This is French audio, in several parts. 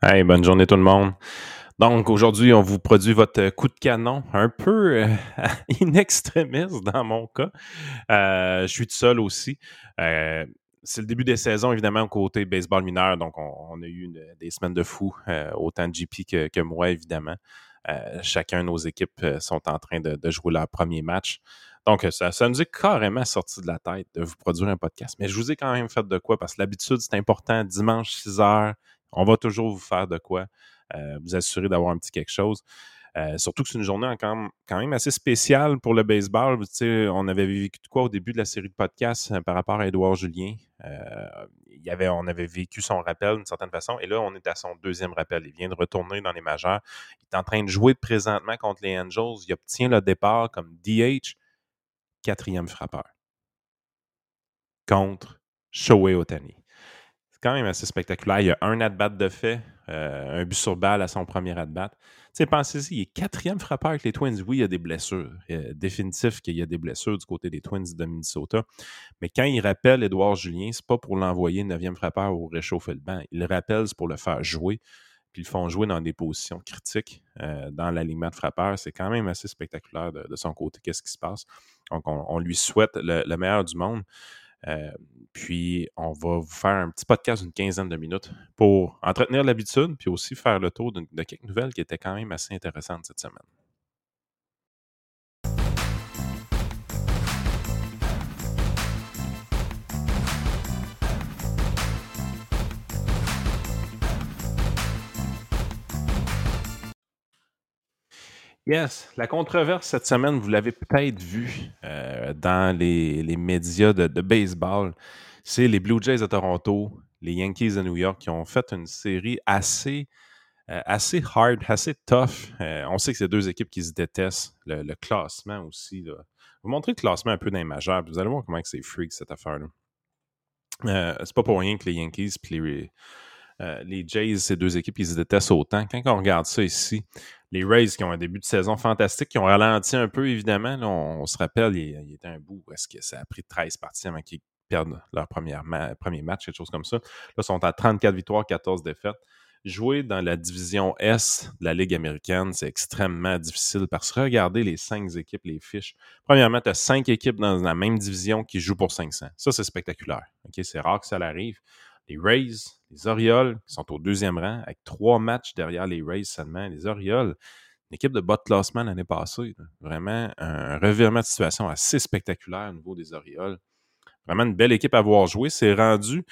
Hey, bonne journée tout le monde. Donc aujourd'hui, on vous produit votre coup de canon, un peu euh, in extremis dans mon cas. Euh, je suis tout seul aussi. Euh, c'est le début des saisons, évidemment, côté baseball mineur. Donc, on, a eu des semaines de fou, autant de GP que, moi, évidemment. chacun de nos équipes sont en train de, jouer leur premier match. Donc, ça, ça, nous est carrément sorti de la tête de vous produire un podcast. Mais je vous ai quand même fait de quoi parce que l'habitude, c'est important. Dimanche, 6 heures, on va toujours vous faire de quoi, euh, vous assurer d'avoir un petit quelque chose. Euh, surtout que c'est une journée quand même, assez spéciale pour le baseball. on avait vécu de quoi au début de la série de podcasts euh, par rapport à Édouard Julien. on avait vécu son rappel d'une certaine façon. Et là, on est à son deuxième rappel. Il vient de retourner dans les majeurs. Il est en train de jouer présentement contre les Angels. Il obtient le départ comme DH, quatrième frappeur. Contre Shohei Otani quand même assez spectaculaire. Il y a un at-bat de fait, euh, un but sur balle à son premier at-bat. Tu sais, pensez-y, il est quatrième frappeur avec les Twins. Oui, il y a des blessures. définitif qu'il y a des blessures du côté des Twins de Minnesota. Mais quand il rappelle Édouard Julien, c'est pas pour l'envoyer neuvième frappeur ou réchauffer le banc. Il le rappelle, c'est pour le faire jouer. Puis ils le font jouer dans des positions critiques euh, dans l'alignement de frappeur. C'est quand même assez spectaculaire de, son côté, qu'est-ce qui se passe? Donc, on, lui souhaite le meilleur du monde. Euh, puis, on va vous faire un petit podcast d'une quinzaine de minutes pour entretenir l'habitude, puis aussi faire le tour de, de quelques nouvelles qui étaient quand même assez intéressantes cette semaine. Yes, la controverse cette semaine, vous l'avez peut-être vu euh, dans les, médias de, baseball. C'est les Blue Jays de Toronto, les Yankees de New York qui ont fait une série assez, euh, assez hard, assez tough. Euh, on sait que c'est deux équipes qui se détestent. Le, classement aussi. Là. Vous montrez le classement un peu dans les majeurs, vous allez voir comment c'est freak cette affaire-là. c'est pas pour rien que les Yankees et les, les Jays, ces deux équipes, ils se détestent autant. Quand on regarde ça ici, les Rays qui ont un début de saison fantastique, qui ont ralenti un peu, évidemment. on, se rappelle, il, était un bout est-ce que ça a pris 13 parties avant qu'ils perdent leur premier match, quelque chose comme ça. Là, ils sont à 34 victoires, 14 défaites. Jouer dans la division S de la Ligue américaine, c'est extrêmement difficile parce que regardez les cinq équipes, les fiches. Premièrement, tu as cinq équipes dans la même division qui jouent pour 500. Ça, c'est spectaculaire. C'est rare que ça arrive les Rays, les Orioles, qui sont au deuxième rang, avec trois matchs derrière les Rays seulement. Les Orioles, une équipe de bas de classement l'année passée. Vraiment un revirement de situation assez spectaculaire au niveau des Orioles. Vraiment une belle équipe à voir jouer. C'est rendu.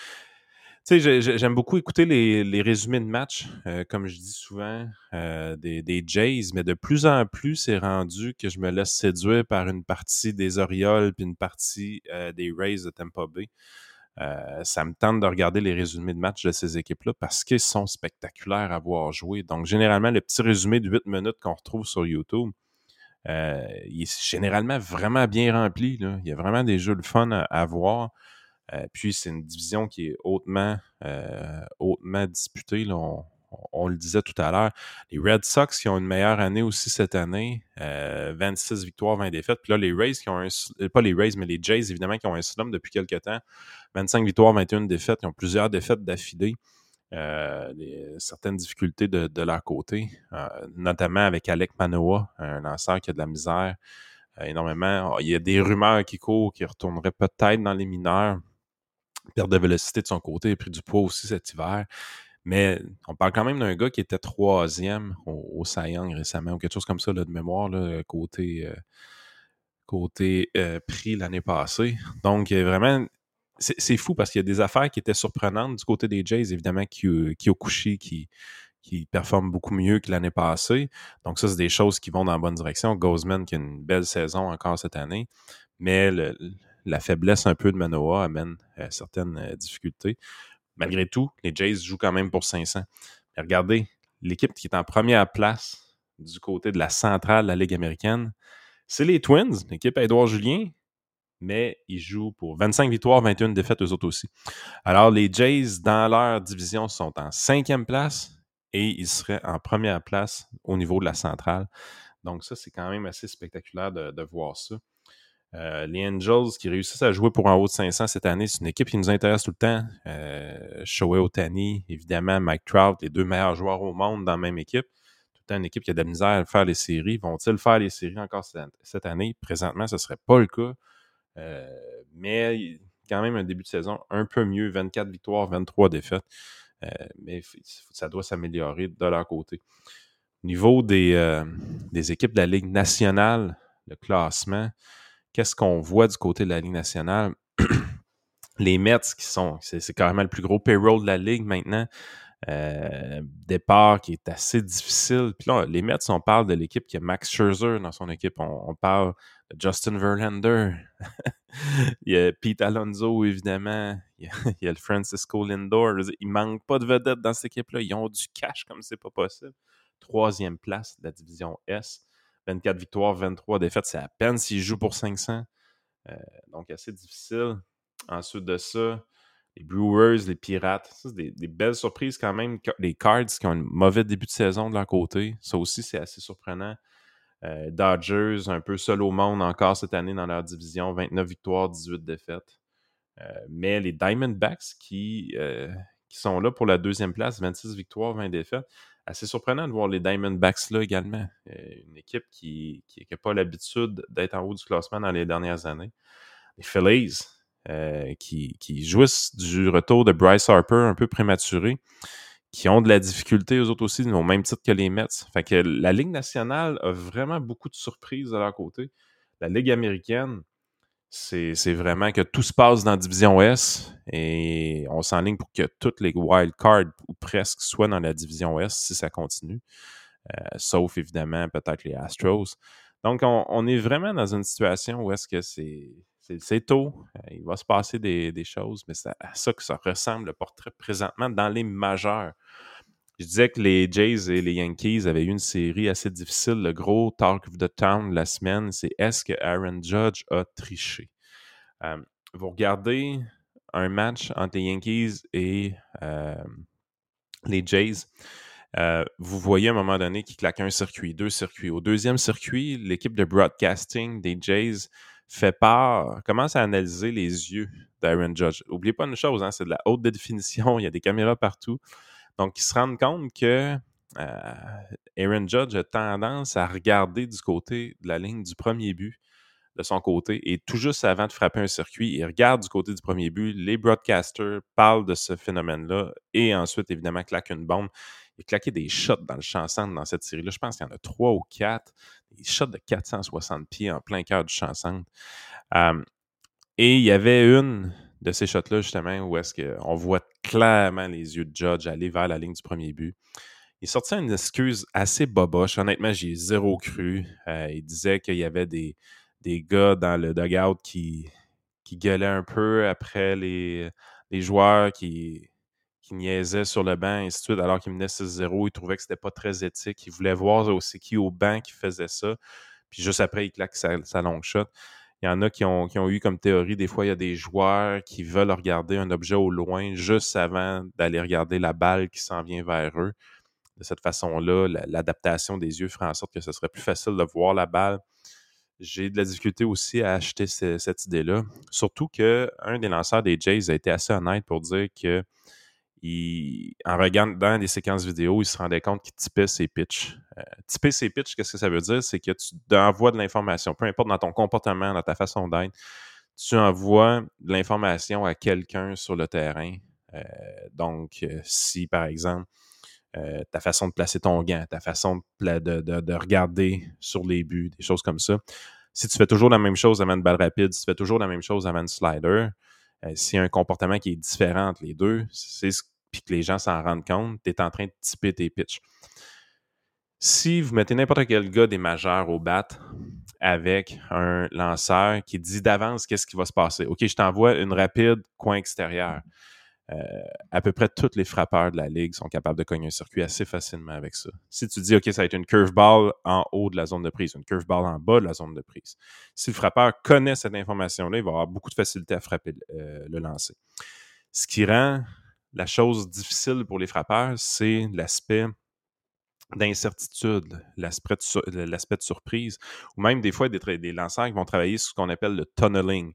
Tu sais, j'aime beaucoup écouter les, résumés de match, euh, comme je dis souvent, euh, des, Jays, mais de plus en plus, c'est rendu que je me laisse séduire par une partie des Orioles puis une partie euh, des Rays de Tampa Bay. Euh, ça me tente de regarder les résumés de match de ces équipes-là parce qu'ils sont spectaculaires à voir jouer. Donc, généralement, le petit résumé de 8 minutes qu'on retrouve sur YouTube, euh, il est généralement vraiment bien rempli. Il y a vraiment des jeux de fun à, voir. Euh, puis, c'est une division qui est hautement, hautement disputée. Le disait tout à l'heure, les Red Sox qui ont une meilleure année aussi cette année, 26 euh, victoires, 20 défaites. Puis là, les Rays qui ont un, euh, pas les Rays, mais les Jays évidemment qui ont un slum depuis quelques temps, 25 victoires, 21 défaites. Ils ont plusieurs défaites d'affilée. Euh, certaines difficultés de, leur côté, notamment avec Alec Manoa, un lanceur qui a de la misère énormément. Il y a des rumeurs qui courent qui retournerait peut-être dans les mineurs. Perte de vélocité de son côté, a pris du poids aussi cet hiver. Mais on parle quand même d'un gars qui était troisième au, au récemment, ou quelque chose comme ça de mémoire, côté, euh, côté euh, prix l'année passée. Donc, vraiment, c'est fou parce qu'il y a des affaires qui étaient surprenantes du côté des Jays, évidemment, Kyokushi qui, qui performe beaucoup mieux que l'année passée. Donc, ça, c'est des choses qui vont dans la bonne direction. Gozman qui a une belle saison encore cette année. Mais la faiblesse un peu de Manoa amène euh, certaines difficultés malgré tout, les Jays jouent quand même pour 500. Mais regardez, l'équipe qui est en première place du côté de la centrale de la Ligue américaine, c'est les Twins, l'équipe à Edouard Julien, mais ils jouent pour 25 victoires, 21 défaites, eux autres aussi. Alors, les Jays, dans leur division, sont en cinquième place et ils seraient en première place au niveau de la centrale. Donc, ça, c'est quand même assez spectaculaire de, voir ça. Euh, les Angels qui réussissent à jouer pour en haut de 500 cette année, c'est une équipe qui nous intéresse tout le temps. Euh, Shohei Otani, évidemment, Mike Trout, les deux meilleurs joueurs au monde dans la même équipe. Tout le temps une équipe qui a de la misère à faire les séries. Vont-ils faire les séries encore cette année? Présentement, ce ne serait pas le cas. Euh, mais quand même un début de saison un peu mieux, 24 victoires, 23 défaites. Euh, mais ça doit s'améliorer de leur côté. Au niveau des équipes de la Ligue nationale, le classement, qu'est-ce qu'on voit du côté de la Ligue nationale? les Mets qui sont, c'est carrément le plus gros payroll de la Ligue maintenant. Euh, départ qui est assez difficile. Puis là, les Mets, on parle de l'équipe qui a Max Scherzer dans son équipe. On, parle de Justin Verlander. il y a Pete Alonso, évidemment. Il y a, le Francisco Lindor. Il manque pas de vedettes dans cette équipe-là. Ils ont du cash comme c'est pas possible. Troisième place de la division S. 24 victoires, 23 défaites. C'est à peine s'ils jouent pour 500. Euh, donc, assez difficile. Ensuite de ça, les Brewers, les Pirates. C'est des, belles surprises quand même. Les Cards qui ont un mauvais début de saison de leur côté. Ça aussi, c'est assez surprenant. Euh, Dodgers, un peu seul au monde encore cette année dans leur division. 29 victoires, 18 défaites. Euh, mais les Diamondbacks qui sont là pour la deuxième place, 26 victoires, 20 défaites. Assez surprenant de voir les Diamondbacks là également. une équipe qui n'a pas l'habitude d'être en haut du classement dans les dernières années. Les Phillies, euh, qui, jouissent du retour de Bryce Harper un peu prématuré, qui ont de la difficulté, eux autres aussi, au même titre que les Mets. Fait que la Ligue nationale a vraiment beaucoup de surprises de leur côté. La Ligue américaine, c'est vraiment que tout se passe dans la division S et on s'enligne pour que toutes les wild cards, ou presque, soient dans la division S si ça continue. Euh, sauf évidemment peut-être les Astros. Donc, on, est vraiment dans une situation où est-ce que c'est c'est tôt. Euh, il va se passer des, choses, mais c'est à ça que ça ressemble le portrait présentement dans les majeurs. Je disais que les Jays et les Yankees avaient eu une série assez difficile. Le gros talk of the town la semaine, c'est est-ce que Aaron Judge a triché? Euh, vous regardez un match entre les Yankees et euh, les Jays. vous voyez à un moment donné qu'il claque un circuit, deux circuits. Au deuxième circuit, l'équipe de broadcasting des Jays fait part, commence à analyser les yeux d'Aaron Judge. N'oubliez pas une chose, hein, c'est de la haute définition, il y a des caméras partout. Donc, ils se rendent compte que euh, Aaron Judge a tendance à regarder du côté de la ligne du premier but de son côté et tout juste avant de frapper un circuit, il regarde du côté du premier but, les broadcasters parlent de ce phénomène-là et ensuite, évidemment, claque une bombe. Il a claqué des shots dans le champ centre dans cette série-là. Je pense qu'il y en a trois ou quatre. Des shots de 460 pieds en plein cœur du champ centre. et il y avait une de ces shots-là, justement, où est-ce qu'on voit clairement les yeux de Judge aller vers la ligne du premier but. Il sortait une excuse assez boboche. Honnêtement, j'ai zéro cru. Euh, il disait qu'il y avait des, des gars dans le dugout qui, qui gueulaient un peu après les, les joueurs qui, qui niaisait sur le banc, et ainsi de suite, alors qu'il menait 6-0. Il trouvait que c'était pas très éthique. Il voulait voir aussi qui au banc qui faisait ça. Puis juste après, il claque sa, sa long shot. Il y en a qui ont, eu comme théorie, des fois, il y a des joueurs qui veulent regarder un objet au loin juste avant d'aller regarder la balle qui s'en vient vers eux. De cette façon-là, l'adaptation des yeux ferait en sorte que ce serait plus facile de voir la balle. J'ai de la difficulté aussi à acheter cette idée-là. Surtout qu'un des lanceurs des Jays a été assez honnête pour dire que en regardant des séquences vidéo, il se rendait compte qu'il typait ses pitches. Euh, typer ses pitches, qu'est-ce que ça veut dire? C'est que tu envoies de l'information, peu importe dans ton comportement, dans ta façon d'être, tu envoies de l'information à quelqu'un sur le terrain. Euh, donc, euh, si par exemple, ta façon de placer ton gant, ta façon de, de, regarder sur les buts, des choses comme ça. Si tu fais toujours la même chose avant une balle rapide, si tu fais toujours la même chose avant une slider, s'il y a un comportement qui est différent entre les deux, c'est ce puis que les gens s'en rendent compte, tu es en train de typer tes pitches. Si vous mettez n'importe quel gars des majeurs au bat avec un lanceur qui dit d'avance qu'est-ce qui va se passer. OK, je t'envoie une rapide coin extérieur. Euh, à peu près tous les frappeurs de la ligue sont capables de cogner un circuit assez facilement avec ça. Si tu dis, OK, ça va être une curveball en haut de la zone de prise, une curveball en bas de la zone de prise. Si le frappeur connaît cette information-là, il va avoir beaucoup de facilité à frapper euh, le lancer. Ce qui rend la chose difficile pour les frappeurs, c'est l'aspect d'incertitude, l'aspect de, surprise, ou même des fois des, lanceurs qui vont travailler sur ce qu'on appelle le tunneling.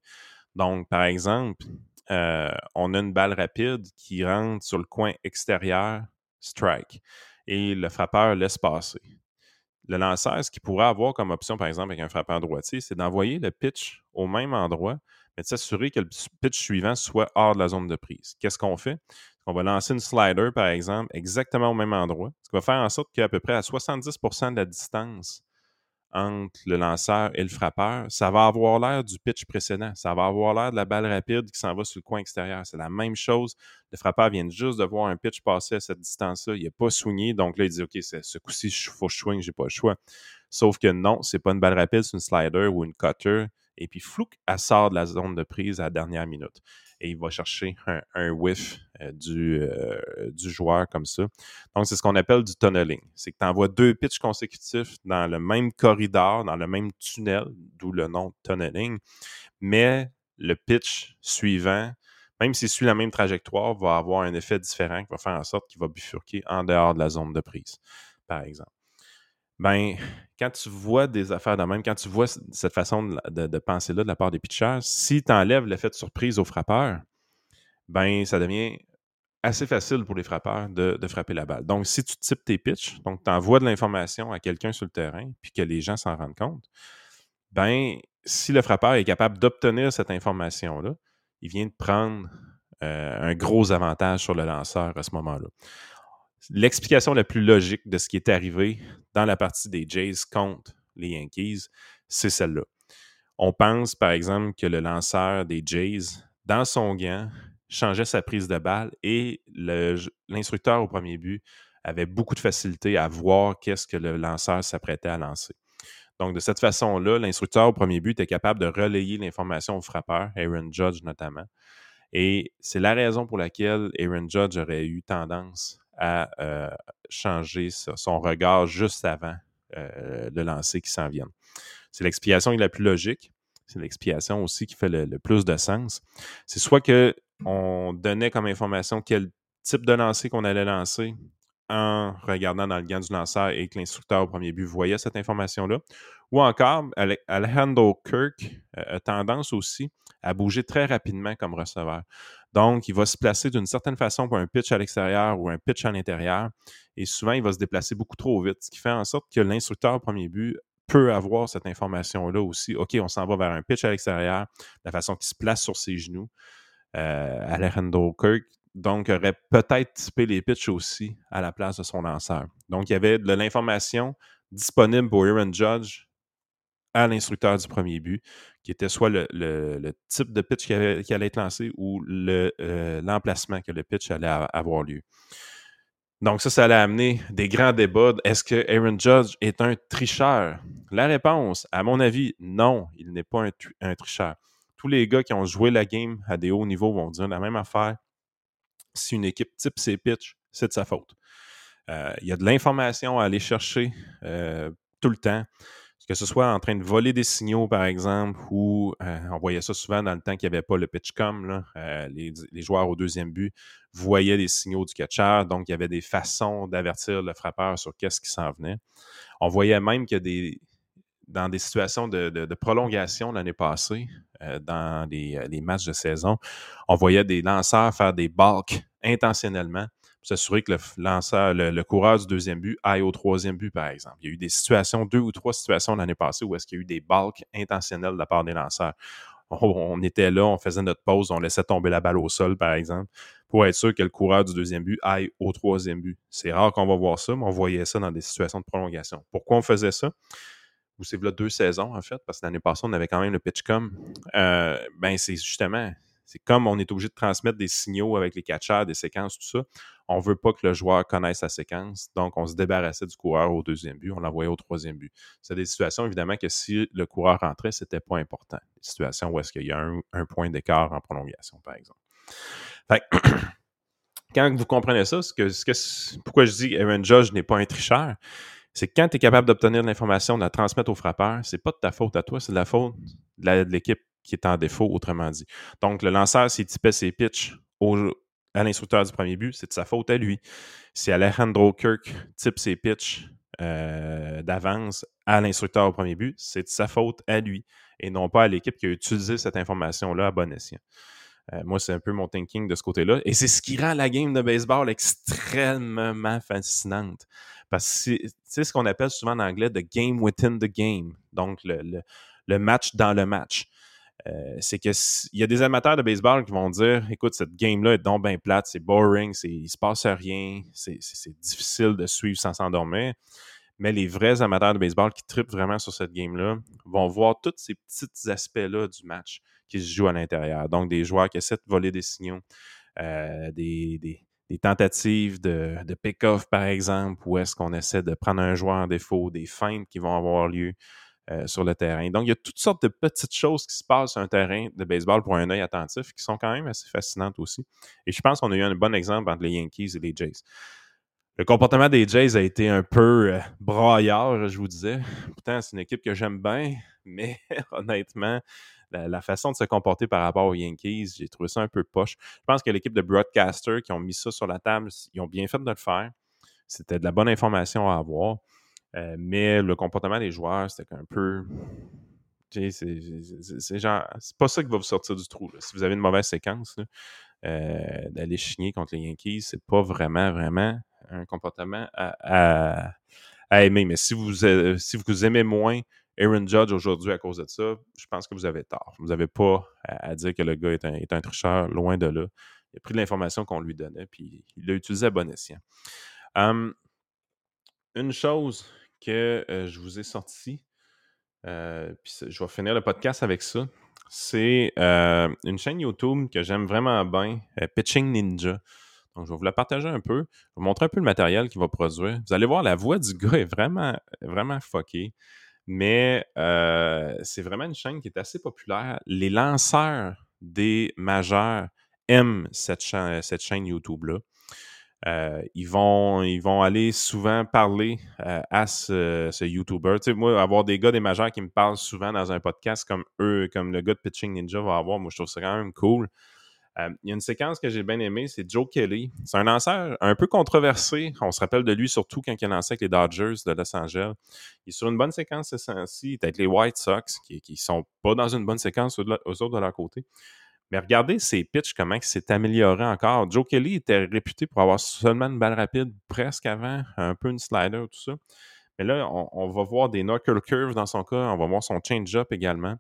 Donc, par exemple, euh, on a une balle rapide qui rentre sur le coin extérieur, strike, et le frappeur laisse passer. Le lanceur, ce qu'il pourrait avoir comme option, par exemple, avec un frappeur droitier, c'est d'envoyer le pitch au même endroit, mais de s'assurer que le pitch suivant soit hors de la zone de prise. Qu'est-ce qu'on fait? On va lancer une slider, par exemple, exactement au même endroit, ce qui va faire en sorte qu'à peu près à 70% de la distance entre le lanceur et le frappeur, ça va avoir l'air du pitch précédent. Ça va avoir l'air de la balle rapide qui s'en va sur le coin extérieur. C'est la même chose. Le frappeur vient juste de voir un pitch passer à cette distance-là. Il n'est pas swingé. Donc là, il dit OK, ce coup-ci, il faut que je swing, j'ai pas le choix. Sauf que non, c'est pas une balle rapide, c'est une slider ou une cutter. Et puis, flouk, elle sort de la zone de prise à la dernière minute et il va chercher un, whiff euh, du, euh, du joueur comme ça. Donc, c'est ce qu'on appelle du tunneling. C'est que tu envoies deux pitches consécutifs dans le même corridor, dans le même tunnel, d'où le nom tunneling, mais le pitch suivant, même s'il suit la même trajectoire, va avoir un effet différent qui va faire en sorte qu'il va bifurquer en dehors de la zone de prise, par exemple ben, quand tu vois des affaires de même, quand tu vois cette façon de, penser-là de la part des pitchers, si tu enlèves l'effet de surprise aux frappeurs, ben, ça devient assez facile pour les frappeurs de, frapper la balle. Donc, si tu types tes pitches, donc tu envoies de l'information à quelqu'un sur le terrain, puis que les gens s'en rendent compte, ben, si le frappeur est capable d'obtenir cette information-là, il vient de prendre euh, un gros avantage sur le lanceur à ce moment-là l'explication la plus logique de ce qui est arrivé dans la partie des Jays contre les Yankees, c'est celle-là. On pense, par exemple, que le lanceur des Jays, dans son gant, changeait sa prise de balle et l'instructeur au premier but avait beaucoup de facilité à voir qu'est-ce que le lanceur s'apprêtait à lancer. Donc, de cette façon-là, l'instructeur au premier but était capable de relayer l'information au frappeur, Aaron Judge notamment. Et c'est la raison pour laquelle Aaron Judge aurait eu tendance à euh, changer son regard juste avant euh, le lancer qui s'en vient. C'est l'explication la plus logique. C'est l'explication aussi qui fait le, plus de sens. C'est soit qu'on donnait comme information quel type de lancer qu'on allait lancer en regardant dans le gant du lanceur et que l'instructeur au premier but voyait cette information-là. Ou encore, Alejandro Kirk euh, a tendance aussi à bouger très rapidement comme receveur. Donc, il va se placer d'une certaine façon pour un pitch à l'extérieur ou un pitch à l'intérieur. Et souvent, il va se déplacer beaucoup trop vite, ce qui fait en sorte que l'instructeur au premier but peut avoir cette information-là aussi. OK, on s'en va vers un pitch à l'extérieur, la façon qu'il se place sur ses genoux. Euh, Alejandro Kirk, donc, aurait peut-être typé les pitches aussi à la place de son lanceur. Donc, il y avait de l'information disponible pour Aaron Judge à l'instructeur du premier but, qui était soit le, type de pitch qui, allait être lancé ou euh, l'emplacement que le pitch allait avoir lieu. Donc, ça, ça allait amener des grands débats. Est-ce que Aaron Judge est un tricheur? La réponse, à mon avis, non, il n'est pas un, tricheur. Tous les gars qui ont joué la game à des hauts niveaux vont dire la même affaire. Si une équipe type ses pitchs, c'est de sa faute. Euh, il y a de l'information à aller chercher euh, tout le temps que ce soit en train de voler des signaux, par exemple, ou euh, on voyait ça souvent dans le temps qu'il n'y avait pas le pitchcom, les, joueurs au deuxième but voyaient les signaux du catcher, donc il y avait des façons d'avertir le frappeur sur qu'est-ce qui s'en venait. On voyait même que dans des situations de, prolongation l'année passée, dans les, les, matchs de saison, on voyait des lanceurs faire des balks intentionnellement s'assurer que le lanceur, le, coureur du deuxième but aille au troisième but, par exemple. Il y a eu des situations, deux ou trois situations l'année passée où est-ce qu'il y a eu des balks intentionnels de la part des lanceurs. On, était là, on faisait notre pause, on laissait tomber la balle au sol, par exemple, pour être sûr que le coureur du deuxième but aille au troisième but. C'est rare qu'on va voir ça, mais on voyait ça dans des situations de prolongation. Pourquoi on faisait ça? Ou c'est là deux saisons, en fait, parce que l'année passée, on avait quand même le pitchcom. Euh, ben, c'est justement, c'est comme on est obligé de transmettre des signaux avec les catchers, des séquences, tout ça. On veut pas que le joueur connaisse sa séquence. Donc, on se débarrassait du coureur au deuxième but, on l'envoyait au troisième but. C'est des situations, évidemment, que si le coureur rentrait, ce n'était pas important. Des situations où est-ce qu'il y a un, point d'écart en prolongation, par exemple. quand vous comprenez ça, ce que, pourquoi je dis qu'Aaron Judge n'est pas un tricheur, c'est quand tu es capable d'obtenir de l'information, de la transmettre au frappeur, c'est pas de ta faute à toi, c'est de la faute de l'équipe qui est en défaut, autrement dit. Donc, le lanceur, s'il typait ses pitches au à l'instructeur du premier but, c'est de sa faute à lui. Si Alejandro Kirk type ses pitches euh, d'avance à l'instructeur au premier but, c'est de sa faute à lui et non pas à l'équipe qui a utilisé cette information-là à bon escient. Euh, moi, c'est un peu mon thinking de ce côté-là. Et c'est ce qui rend la game de baseball extrêmement fascinante. Parce que c'est ce qu'on appelle souvent en anglais the game within the game. Donc, le, match dans le match. Euh, c'est qu'il y a des amateurs de baseball qui vont dire écoute, cette game-là est donc bien plate, c'est boring, il se passe rien, c'est difficile de suivre sans s'endormir. Mais les vrais amateurs de baseball qui tripent vraiment sur cette game-là vont voir tous ces petits aspects-là du match qui se jouent à l'intérieur. Donc, des joueurs qui essaient de voler des signaux, euh, des, tentatives de, pick-off, par exemple, où est-ce qu'on essaie de prendre un joueur en défaut, des feintes qui vont avoir lieu euh, sur le terrain. Donc, il y a toutes sortes de petites choses qui se passent sur un terrain de baseball pour un œil attentif qui sont quand même assez fascinantes aussi. Et je pense qu'on a eu un bon exemple entre les Yankees et les Jays. Le comportement des Jays a été un peu euh, je vous disais. Pourtant, c'est une équipe que j'aime bien, mais honnêtement, la, façon de se comporter par rapport aux Yankees, j'ai trouvé ça un peu poche. Je pense que l'équipe de broadcasters qui ont mis ça sur la table, ils ont bien fait de le faire. C'était de la bonne information à avoir. Euh, mais le comportement des joueurs, c'était un peu. C'est genre. Pas ça qui va vous sortir du trou. Si vous avez une mauvaise séquence, euh, d'aller chigner contre les Yankees, c'est pas vraiment, vraiment un comportement à, aimer. Mais si vous, euh, si vous aimez moins Aaron Judge aujourd'hui à cause de ça, je pense que vous avez tort. Vous n'avez pas à, dire que le gars est un, tricheur, loin de là. Il a pris l'information qu'on lui donnait, puis il l'a utilisé à bon escient. Une chose que euh, je vous ai sortie, euh, puis je vais finir le podcast avec ça, c'est euh, une chaîne YouTube que j'aime vraiment bien, Pitching Ninja. Donc, je vais vous la partager un peu. Je vais vous montrer un peu le matériel qu'il va produire. Vous allez voir, la voix du gars est vraiment, vraiment fuckée. Mais c'est vraiment une chaîne qui est assez populaire. Les lanceurs des majeurs aiment cette, cette chaîne YouTube-là. Euh, ils, vont, ils vont aller souvent parler euh, à ce, ce YouTuber. Tu sais, moi, avoir des gars des majeurs qui me parlent souvent dans un podcast comme eux, comme le gars de Pitching Ninja va avoir, moi, je trouve ça quand même cool. Euh, il y a une séquence que j'ai bien aimée, c'est Joe Kelly. C'est un lanceur un peu controversé. On se rappelle de lui surtout quand il a lancé avec les Dodgers de Los Angeles. Il est sur une bonne séquence ce ci avec les White Sox, qui ne sont pas dans une bonne séquence aux, autres de leur côté. Mais regardez ses pitches, comment il s'est amélioré encore. Joe Kelly était réputé pour avoir seulement une balle rapide presque avant, un peu une slider, tout ça. Mais là, on, va voir des knuckle curves dans son cas, on va voir son change-up également.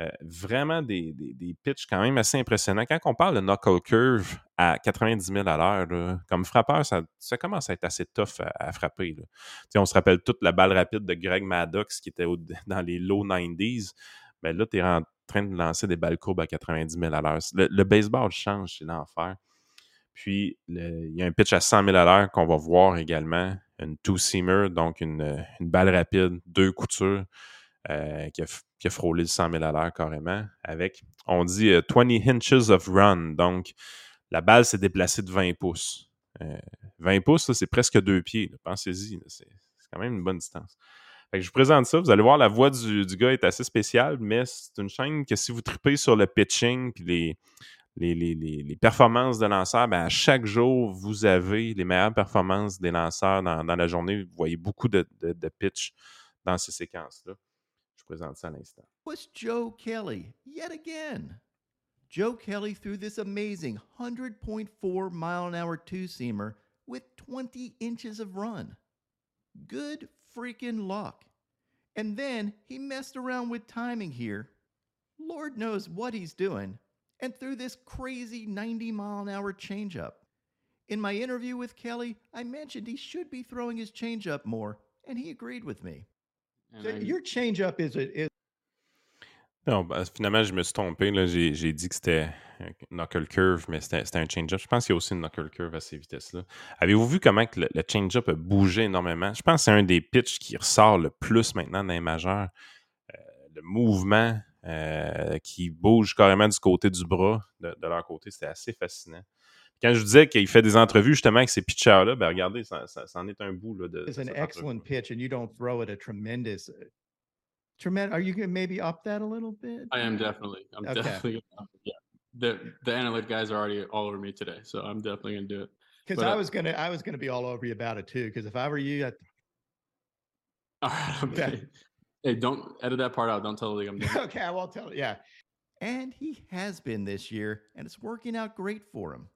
Euh, vraiment des, des, pitches quand même assez impressionnants. Quand on parle de knuckle curve à 90 000 à l'heure, comme frappeur, ça, commence à être assez tough à, frapper. On se rappelle toute la balle rapide de Greg Maddox qui était dans les low 90s. Mais là, tu es en train de lancer des balles courbes à 90 000 à l'heure. Le, baseball change, c'est l'enfer. Puis, il y a un pitch à 100 000 à l'heure qu'on va voir également. Une two-seamer, donc une, balle rapide, deux coutures, euh, qui, a, frôlé le 100 000 à l'heure carrément, avec, on dit, 20 euh, inches of run. Donc, la balle s'est déplacée de 20 pouces. 20 euh, pouces, c'est presque deux pieds. Pensez-y, c'est quand même une bonne distance je vous présente ça. Vous allez voir, la voix du, gars est assez spéciale, mais c'est une chaîne que si vous tripez sur le pitching puis les, performances de lanceurs, ben à chaque jour, vous avez les meilleures performances des lanceurs dans, la journée. Vous voyez beaucoup de, de, pitch dans ces séquences-là. Présente ça à l'instant. What's Joe Kelly? Yet again. Joe Kelly threw this amazing 100.4 mile an hour two seamer with 20 inches of run. Good freaking luck. And then he messed around with timing here. Lord knows what he's doing, and threw this crazy 90 mile an hour changeup. In my interview with Kelly, I mentioned he should be throwing his changeup more, and he agreed with me. Your changeup is a, is Non, ben, finalement, je me suis trompé. J'ai, dit que c'était un knuckle curve, mais c'était, un change-up. Je pense qu'il y a aussi une knuckle curve à ces vitesses-là. Avez-vous vu comment que le, change-up a bougé énormément? Je pense que c'est un des pitches qui ressort le plus maintenant dans les majeurs. Euh, le mouvement euh, qui bouge carrément du côté du bras, de, leur côté, c'était assez fascinant. Quand je disais qu'il fait des entrevues justement avec ces pitchers-là, ben regardez, ça, en est un bout. Là, de, It's an excellent pitch, and you don't throw it a tremendous Tremendous. Are you going to maybe up that a little bit? I am definitely. I'm okay. definitely. Yeah. the the analytic guys are already all over me today, so I'm definitely gonna do it. Because But, I uh, was gonna, I was gonna be all over you about it too. Because if I were you, I'd, All right, Okay. okay. Hey, don't edit that part out. Don't tell the league I'm doing. okay, I won't tell. Yeah, And he has been this year, and it's working out great for him.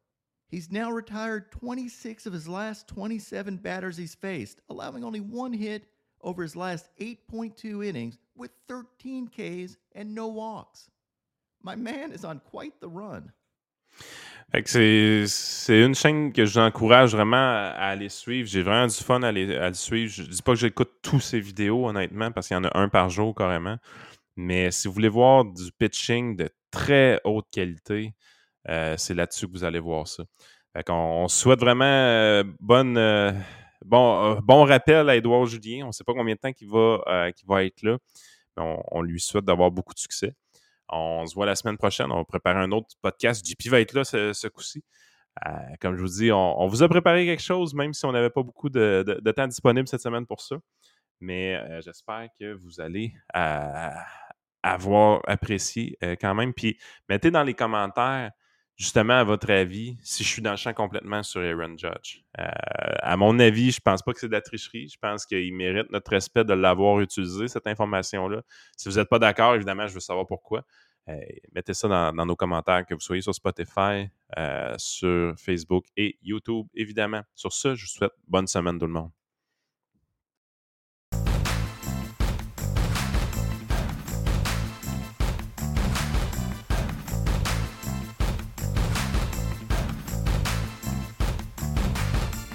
He's now retired 26 of his last 27 batters he's faced, allowing only one hit over his last 8.2 innings with 13 Ks and no walks. My man is on quite the run. C'est, une chaîne que je vous encourage vraiment à, à aller suivre. J'ai vraiment du fun à, à le suivre. Je dis pas que j'écoute tous ses vidéos, honnêtement, parce qu'il y en a un par jour carrément. Mais si vous voulez voir du pitching de très haute qualité, euh, c'est là-dessus que vous allez voir ça. On souhaite vraiment euh, bonne, euh, bon, bon rappel à Édouard Julien. On ne sait pas combien de temps qu'il va, va être là. Mais on, lui souhaite d'avoir beaucoup de succès. On se voit la semaine prochaine. On va préparer un autre podcast. JP va être là ce, coup-ci. Comme je vous dis, on, vous a préparé quelque chose, même si on n'avait pas beaucoup de, de- temps disponible cette semaine pour ça. Mais j'espère que vous allez avoir apprécié quand même. Puis mettez dans les commentaires, justement, à votre avis, si je suis dans le champ complètement sur Aaron Judge. Euh, à mon avis, je pense pas que c'est de la tricherie. Je pense qu'il mérite notre respect de l'avoir utilisé, cette information-là. Si vous n'êtes pas d'accord, évidemment, je veux savoir pourquoi. Euh, mettez ça dans, dans nos commentaires, que vous soyez sur Spotify, euh, sur Facebook et YouTube, évidemment. Sur ce, je vous souhaite bonne semaine tout le monde.